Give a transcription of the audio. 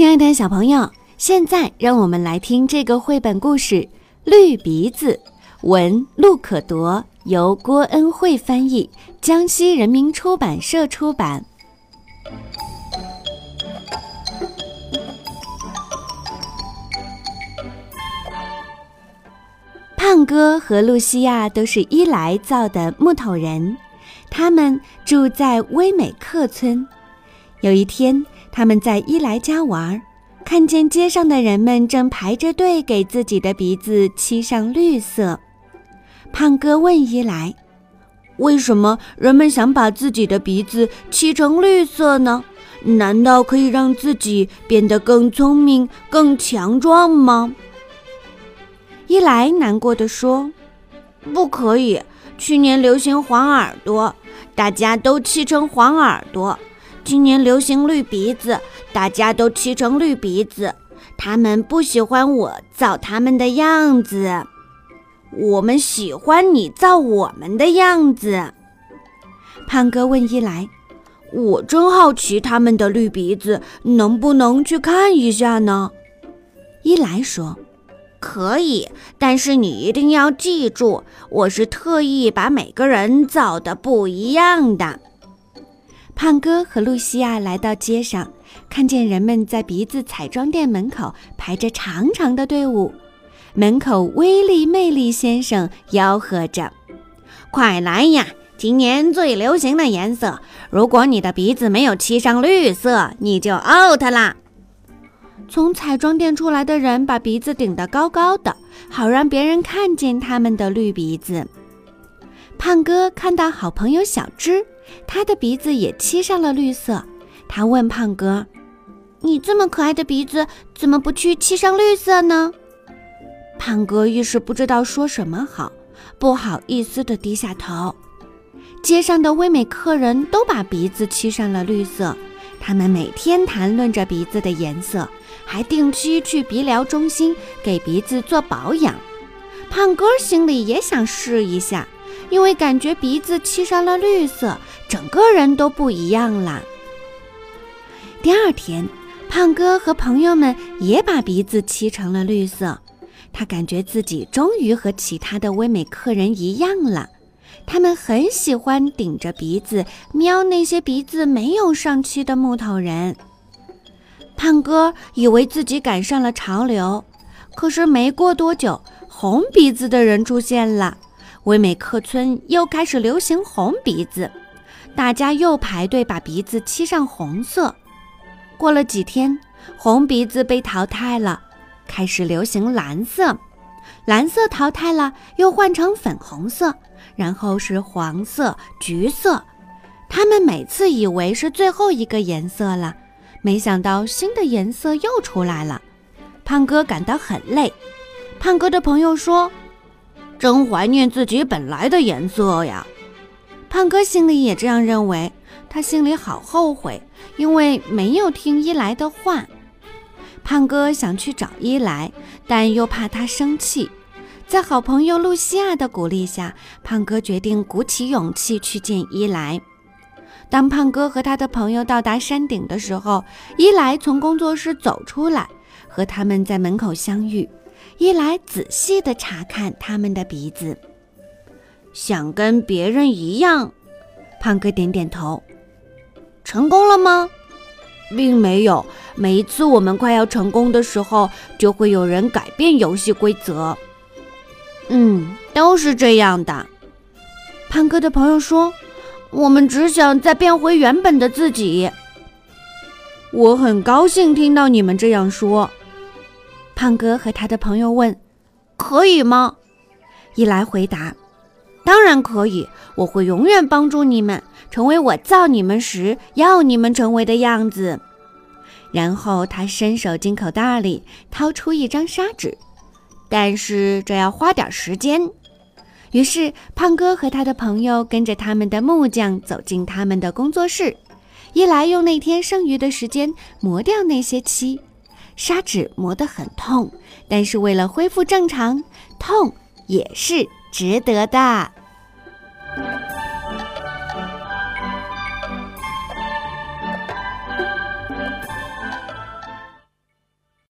亲爱的小朋友，现在让我们来听这个绘本故事《绿鼻子》，文陆可铎，由郭恩惠翻译，江西人民出版社出版。胖哥和露西亚都是伊莱造的木头人，他们住在威美克村。有一天，他们在伊莱家玩，看见街上的人们正排着队给自己的鼻子漆上绿色。胖哥问伊莱：“为什么人们想把自己的鼻子漆成绿色呢？难道可以让自己变得更聪明、更强壮吗？”伊莱难过的说：“不可以，去年流行黄耳朵，大家都漆成黄耳朵。”今年流行绿鼻子，大家都漆成绿鼻子。他们不喜欢我造他们的样子，我们喜欢你造我们的样子。胖哥问伊莱：“我真好奇他们的绿鼻子，能不能去看一下呢？”伊莱说：“可以，但是你一定要记住，我是特意把每个人造的不一样的。”胖哥和露西亚来到街上，看见人们在鼻子彩妆店门口排着长长的队伍。门口威力魅力先生吆喝着：“快来呀！今年最流行的颜色，如果你的鼻子没有漆上绿色，你就 out 啦！”从彩妆店出来的人把鼻子顶得高高的，好让别人看见他们的绿鼻子。胖哥看到好朋友小芝。他的鼻子也漆上了绿色。他问胖哥：“你这么可爱的鼻子，怎么不去漆上绿色呢？”胖哥一时不知道说什么好，不好意思地低下头。街上的唯美客人都把鼻子漆上了绿色，他们每天谈论着鼻子的颜色，还定期去鼻疗中心给鼻子做保养。胖哥心里也想试一下。因为感觉鼻子漆上了绿色，整个人都不一样了。第二天，胖哥和朋友们也把鼻子漆成了绿色。他感觉自己终于和其他的威美客人一样了。他们很喜欢顶着鼻子瞄那些鼻子没有上漆的木头人。胖哥以为自己赶上了潮流，可是没过多久，红鼻子的人出现了。威美克村又开始流行红鼻子，大家又排队把鼻子漆上红色。过了几天，红鼻子被淘汰了，开始流行蓝色。蓝色淘汰了，又换成粉红色，然后是黄色、橘色。他们每次以为是最后一个颜色了，没想到新的颜色又出来了。胖哥感到很累。胖哥的朋友说。真怀念自己本来的颜色呀！胖哥心里也这样认为，他心里好后悔，因为没有听伊莱的话。胖哥想去找伊莱，但又怕他生气。在好朋友露西亚的鼓励下，胖哥决定鼓起勇气去见伊莱。当胖哥和他的朋友到达山顶的时候，伊莱从工作室走出来，和他们在门口相遇。伊莱仔细地查看他们的鼻子，想跟别人一样。胖哥点点头。成功了吗？并没有。每一次我们快要成功的时候，就会有人改变游戏规则。嗯，都是这样的。胖哥的朋友说：“我们只想再变回原本的自己。”我很高兴听到你们这样说。胖哥和他的朋友问：“可以吗？”伊莱回答：“当然可以，我会永远帮助你们，成为我造你们时要你们成为的样子。”然后他伸手进口袋里掏出一张砂纸，但是这要花点时间。于是胖哥和他的朋友跟着他们的木匠走进他们的工作室，伊莱用那天剩余的时间磨掉那些漆。砂纸磨得很痛，但是为了恢复正常，痛也是值得的。